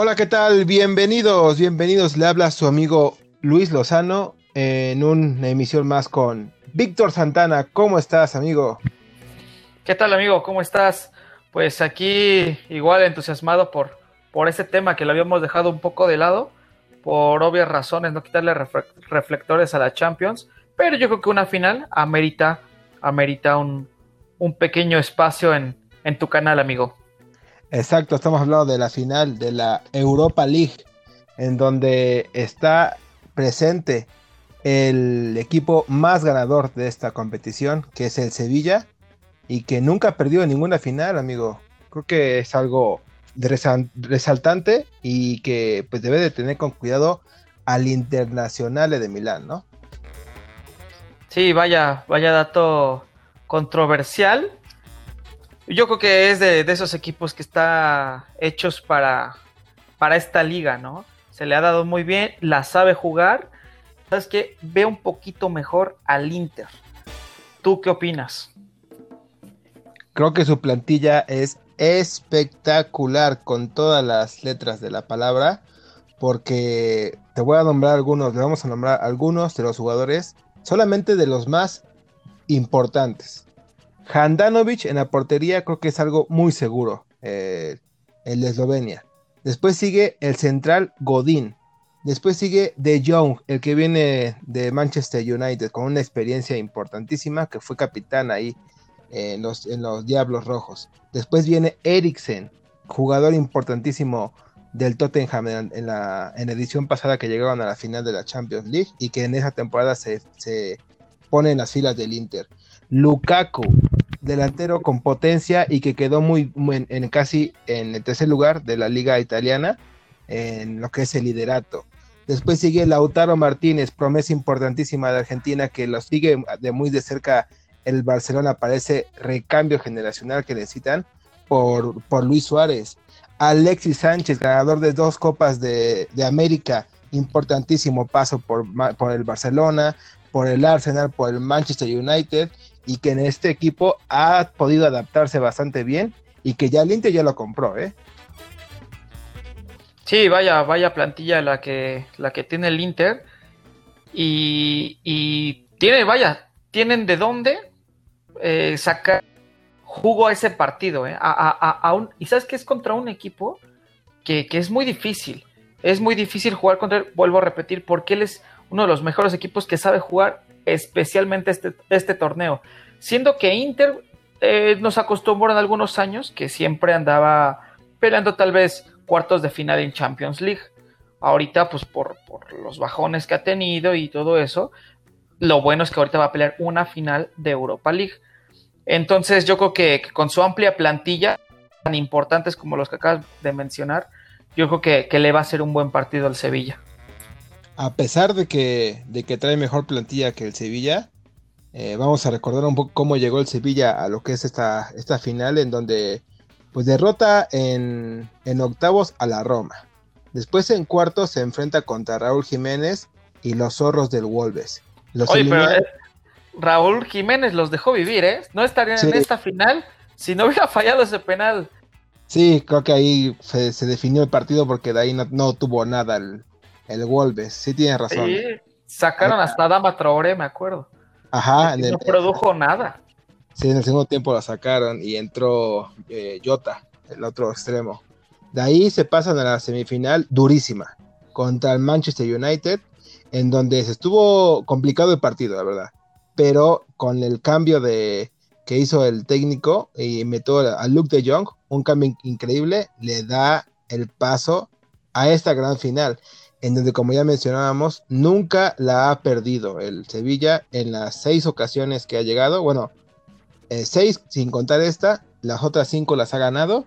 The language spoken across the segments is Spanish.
Hola, ¿qué tal? Bienvenidos, bienvenidos. Le habla su amigo Luis Lozano en una emisión más con Víctor Santana. ¿Cómo estás, amigo? ¿Qué tal, amigo? ¿Cómo estás? Pues aquí igual entusiasmado por, por ese tema que lo habíamos dejado un poco de lado, por obvias razones, no quitarle reflectores a la Champions, pero yo creo que una final amerita, amerita un, un pequeño espacio en, en tu canal, amigo. Exacto, estamos hablando de la final de la Europa League, en donde está presente el equipo más ganador de esta competición, que es el Sevilla, y que nunca ha perdido ninguna final, amigo. Creo que es algo resaltante y que pues debe de tener con cuidado al Internacional de Milán, ¿no? Sí, vaya, vaya dato controversial, yo creo que es de, esos equipos que está hechos para, para esta liga, ¿no? Se le ha dado muy bien, la sabe jugar. ¿Sabes qué? Ve un poquito mejor al Inter. ¿Tú qué opinas? Creo que su plantilla es espectacular con todas las letras de la palabra, porque te voy a nombrar algunos, le vamos a nombrar algunos de los jugadores, solamente de los más importantes. Handanovic en la portería creo que es algo muy seguro, eh, el de Eslovenia. Después sigue el central Godín. Después sigue De Jong, el que viene de Manchester United con una experiencia importantísima, que fue capitán ahí en los, en los Diablos Rojos. Después viene Eriksen, jugador importantísimo del Tottenham en, la, en edición pasada que llegaron a la final de la Champions League y que en esa temporada se, se pone en las filas del Inter. Lukaku, delantero con potencia y que quedó muy, en, casi en el tercer lugar de la liga italiana en lo que es el liderato. Después sigue Lautaro Martínez, promesa importantísima de Argentina que lo sigue de muy de cerca el Barcelona, parece recambio generacional que necesitan por, por Luis Suárez. Alexis Sánchez, ganador de dos copas de, América, importantísimo paso por, por el Barcelona, por el Arsenal, por el Manchester United y que en este equipo ha podido adaptarse bastante bien y que ya el Inter ya lo compró, ¿eh? Sí, vaya, vaya plantilla la que, la que tiene el Inter. Y, y tiene, vaya, tienen de dónde eh, sacar jugo a ese partido. ¿eh? A, y sabes que es contra un equipo que, que, es muy difícil. Es muy difícil jugar contra él, vuelvo a repetir, porque él es uno de los mejores equipos que sabe jugar especialmente este, este torneo. Siendo que Inter eh, nos acostumbró en algunos años que siempre andaba peleando tal vez cuartos de final en Champions League. Ahorita, pues por, los bajones que ha tenido y todo eso, lo bueno es que ahorita va a pelear una final de Europa League. Entonces yo creo que, con su amplia plantilla, tan importantes como los que acabas de mencionar, yo creo que le va a ser un buen partido al Sevilla a pesar de que, de que trae mejor plantilla que el Sevilla, eh, vamos a recordar un poco cómo llegó el Sevilla a lo que es esta, esta final, en donde pues derrota en, octavos a la Roma. Después en cuartos se enfrenta contra Raúl Jiménez y los zorros del Wolves. Oye, pero eh, Raúl Jiménez los dejó vivir, ¿eh? No estarían en esta final si no hubiera fallado ese penal. Sí, creo que ahí se, definió el partido porque de ahí no, no tuvo nada el, el Wolves, sí tienes razón. Sí, sacaron hasta Dama Traoré, me acuerdo. Ajá. no produjo nada. Sí, en el segundo tiempo la sacaron y entró eh, Jota, el otro extremo. De ahí se pasan a la semifinal durísima contra el Manchester United, en donde se estuvo complicado el partido, la verdad. Pero con el cambio de que hizo el técnico y metió a Luke de Jong, un cambio increíble, le da el paso a esta gran final en donde, como ya mencionábamos, nunca la ha perdido el Sevilla en las seis ocasiones que ha llegado. Bueno, eh, seis sin contar esta, las otras cinco las ha ganado.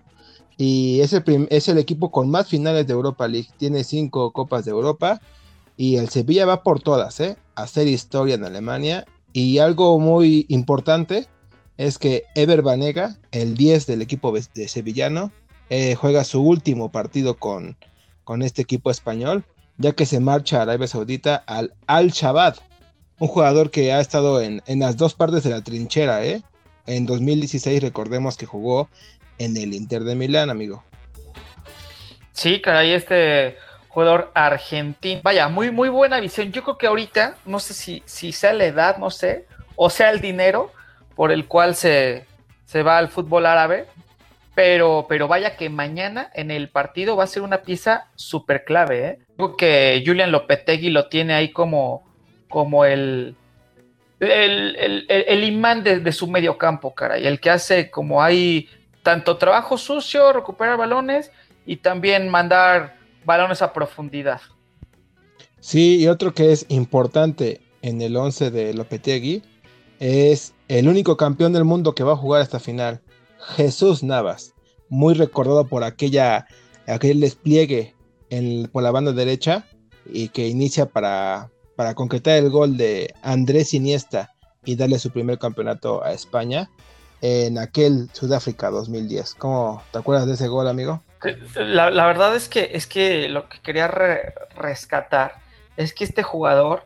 Y es el, equipo con más finales de Europa League. Tiene cinco Copas de Europa. Y el Sevilla va por todas, ¿eh? A hacer historia en Alemania. Y algo muy importante es que Ever Banega, el 10 del equipo de sevillano, eh, juega su último partido con, con este equipo español ya que se marcha a Arabia Saudita al Al-Shabaab, un jugador que ha estado en, las dos partes de la trinchera, ¿eh? en 2016 recordemos que jugó en el Inter de Milán, amigo. Sí, caray, este jugador argentino. Vaya, muy, muy buena visión. Yo creo que ahorita, no sé si, si sea la edad, no sé, o sea el dinero por el cual se, se va al fútbol árabe, pero, pero vaya que mañana en el partido va a ser una pieza súper clave. ¿eh? Que Julian Lopetegui lo tiene ahí como, como el, el, imán de, de, su medio campo, caray. El que hace como hay tanto trabajo sucio, recuperar balones y también mandar balones a profundidad. Sí, y otro que es importante en el 11 de Lopetegui es el único campeón del mundo que va a jugar esta final, Jesús Navas, muy recordado por aquella, aquel despliegue en, por la banda derecha y que inicia para, para concretar el gol de Andrés Iniesta y darle su primer campeonato a España en aquel Sudáfrica 2010. ¿Cómo te acuerdas de ese gol, amigo? La, verdad es que, es que lo que quería rescatar es que este jugador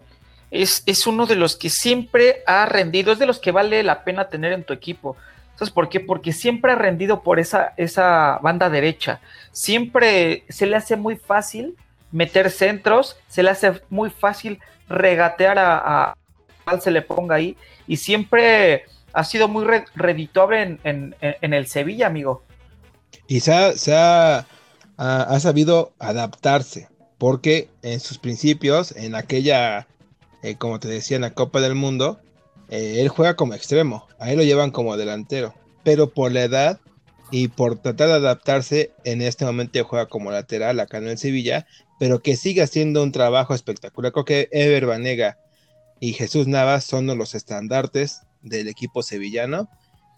es, es, uno de los que siempre ha rendido, es de los que vale la pena tener en tu equipo. ¿Sabes por qué? Porque siempre ha rendido por esa, esa banda derecha. Siempre se le hace muy fácil meter centros, se le hace muy fácil regatear a, a se le ponga ahí. Y siempre ha sido muy redituable en, el Sevilla, amigo. Y se ha, sabido adaptarse, porque en sus principios, en aquella, eh, como te decía, en la Copa del Mundo, eh, él juega como extremo, ahí lo llevan como delantero, pero por la edad y por tratar de adaptarse, en este momento juega como lateral acá en el Sevilla, pero que sigue haciendo un trabajo espectacular. Creo que Ever Banega y Jesús Navas son los estandartes del equipo sevillano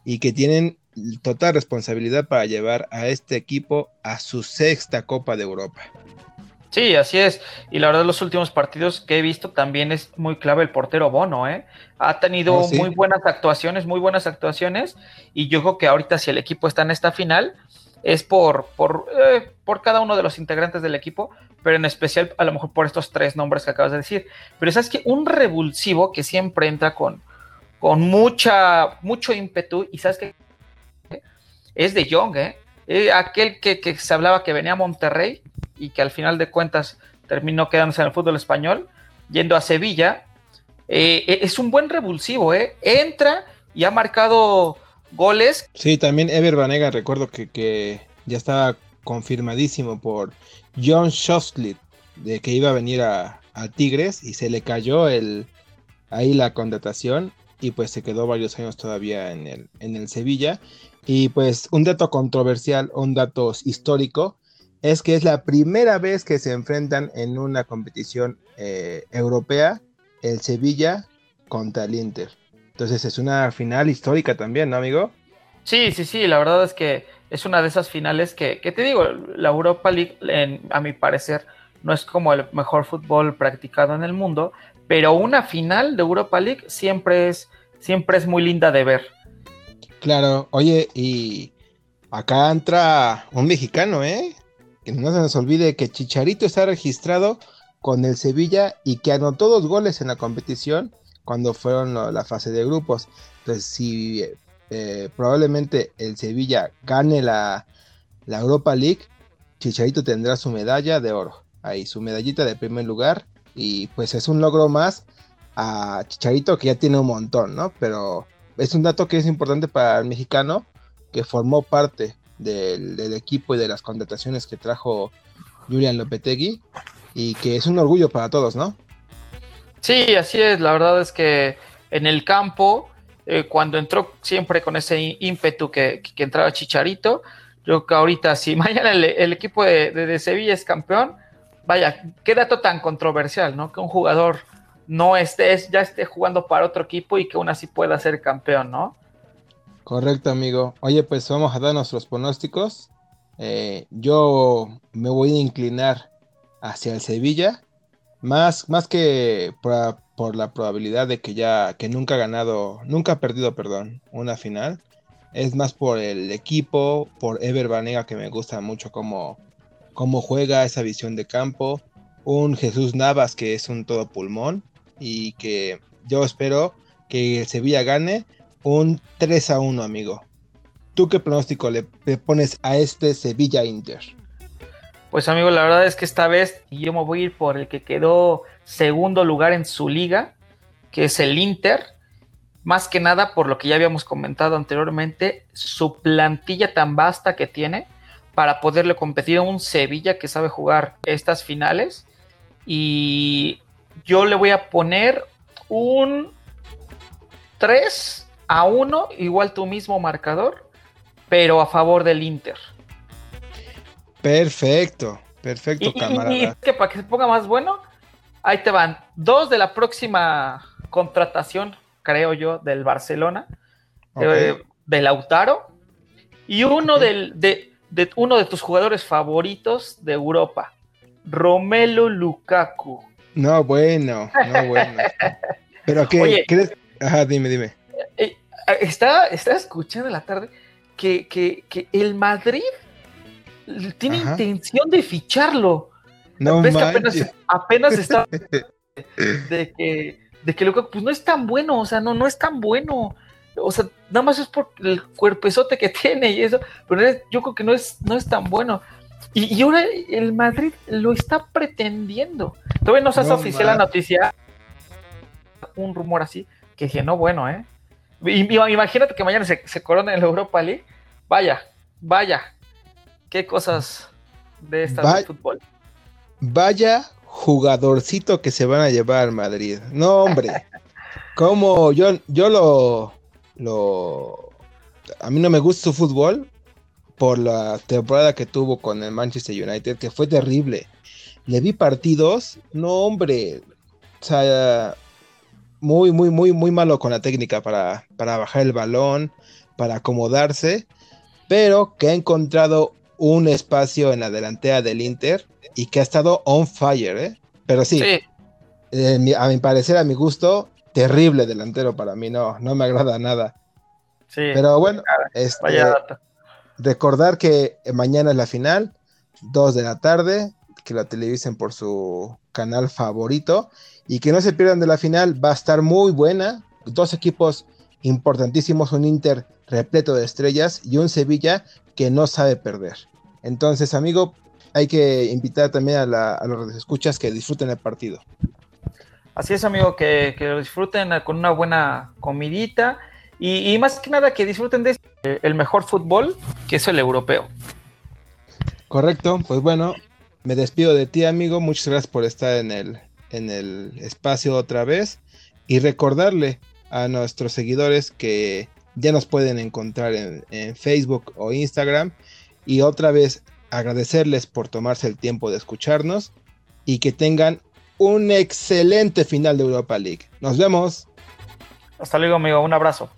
y que tienen total responsabilidad para llevar a este equipo a su sexta Copa de Europa. Sí, así es. Y la verdad, los últimos partidos que he visto también es muy clave el portero Bono, ¿eh? Ha tenido oh, muy buenas actuaciones, muy buenas actuaciones. Y yo creo que ahorita, si el equipo está en esta final, es por, por, eh, por cada uno de los integrantes del equipo, pero en especial a lo mejor por estos tres nombres que acabas de decir. Pero sabes que un revulsivo que siempre entra con, con mucha, mucho ímpetu, y sabes que es de Young, ¿eh? ¿eh? aquel que, se hablaba que venía a Monterrey y que al final de cuentas terminó quedándose en el fútbol español, yendo a Sevilla, eh, e, es un buen revulsivo, ¿eh? Entra y ha marcado goles. Sí, también Ever Banega, recuerdo que, ya estaba confirmadísimo por John Shostley de que iba a venir a, a, Tigres y se le cayó el, ahí la contratación y pues se quedó varios años todavía en el, en el Sevilla. Y pues un dato controversial, un dato histórico, es que es la primera vez que se enfrentan en una competición eh, europea el Sevilla contra el Inter. Entonces es una final histórica también, ¿no, amigo? Sí, sí, sí, la verdad es que es una de esas finales que, que te digo, la Europa League, a mi parecer, no es como el mejor fútbol practicado en el mundo, pero una final de Europa League siempre es, siempre es muy linda de ver. Claro, oye, y acá entra un mexicano, ¿eh? No se nos olvide que Chicharito está registrado con el Sevilla y que anotó dos goles en la competición cuando fueron la fase de grupos. Entonces, si eh, probablemente el Sevilla gane la, la Europa League, Chicharito tendrá su medalla de oro. Ahí, su medallita de primer lugar y pues es un logro más a Chicharito que ya tiene un montón, ¿no? Pero es un dato que es importante para el mexicano que formó parte del, equipo y de las contrataciones que trajo Julian Lopetegui y que es un orgullo para todos, ¿no? Sí, así es. La verdad es que en el campo, eh, cuando entró siempre con ese ímpetu que, entraba Chicharito, yo creo que ahorita, si mañana el, equipo de Sevilla es campeón, vaya, qué dato tan controversial, ¿no? Que un jugador no esté, ya esté jugando para otro equipo y que aún así pueda ser campeón, ¿no? Correcto, amigo. Oye, pues vamos a dar nuestros pronósticos. Eh, yo me voy a inclinar hacia el Sevilla, más, más que por, la probabilidad de que ya, que nunca ha ganado, nunca ha perdido, perdón, una final. Es más por el equipo, por Ever Banega, que me gusta mucho como cómo juega esa visión de campo, un Jesús Navas que es un todo pulmón y que yo espero que el Sevilla gane un 3 a 1, amigo. ¿Tú qué pronóstico le, pones a este Sevilla Inter? Pues amigo, la verdad es que esta vez yo me voy a ir por el que quedó segundo lugar en su liga, que es el Inter. Más que nada por lo que ya habíamos comentado anteriormente, su plantilla tan vasta que tiene para poderle competir a un Sevilla que sabe jugar estas finales. Y yo le voy a poner un 3 a 1, igual tu mismo marcador pero a favor del Inter. Perfecto, perfecto, camarada. Y, que para que se ponga más bueno, ahí te van dos de la próxima contratación, creo yo, del Barcelona, eh, de Lautaro, y uno de, de, uno de tus jugadores favoritos de Europa, Romelo Lukaku. No, bueno, no, bueno. Pero qué crees. Ajá, dime, dime. Eh, eh, está, está escuchando en la tarde que, el Madrid tiene intención de ficharlo. No ¿Ves que apenas, está de que, de que pues no es tan bueno, o sea, no, no es tan bueno. O sea, nada más es por el cuerpezote que tiene y eso, pero yo creo que no es, no es tan bueno. Y, ahora el Madrid lo está pretendiendo. Todavía no se hace oficial la noticia. Un rumor así, que dije, no, bueno, ¿eh? Imagínate que mañana se, se corona en la Europa League. Vaya, vaya. Qué cosas de esta de fútbol. Vaya jugadorcito que se van a llevar al Madrid. No, hombre. Como yo, yo lo, lo. A mí no me gusta su fútbol por la temporada que tuvo con el Manchester United, que fue terrible. Le vi partidos, no, hombre. O sea, muy, muy, muy, muy malo con la técnica para, para bajar el balón, para acomodarse, pero que ha encontrado un espacio en la delantera del Inter y que ha estado on fire, ¿eh? Pero sí, a mi parecer, a mi gusto, terrible delantero para mí, no, no me agrada nada. Sí, pero bueno, este, recordar que mañana es la final, 2 de la tarde, que la televisen por su canal favorito y que no se pierdan de la final, va a estar muy buena. Dos equipos importantísimos, un Inter repleto de estrellas y un Sevilla que no sabe perder. Entonces, amigo, hay que invitar también a, los escuchas que disfruten el partido. Así es, amigo, que, lo disfruten con una buena comidita y, y, más que nada que disfruten de el mejor fútbol, que es el europeo. Correcto, pues bueno, me despido de ti, amigo. Muchas gracias por estar en el, en el espacio otra vez y recordarle a nuestros seguidores que ya nos pueden encontrar en, Facebook o Instagram y otra vez agradecerles por tomarse el tiempo de escucharnos y que tengan un excelente final de Europa League. Nos vemos. Hasta luego, amigo. Un abrazo.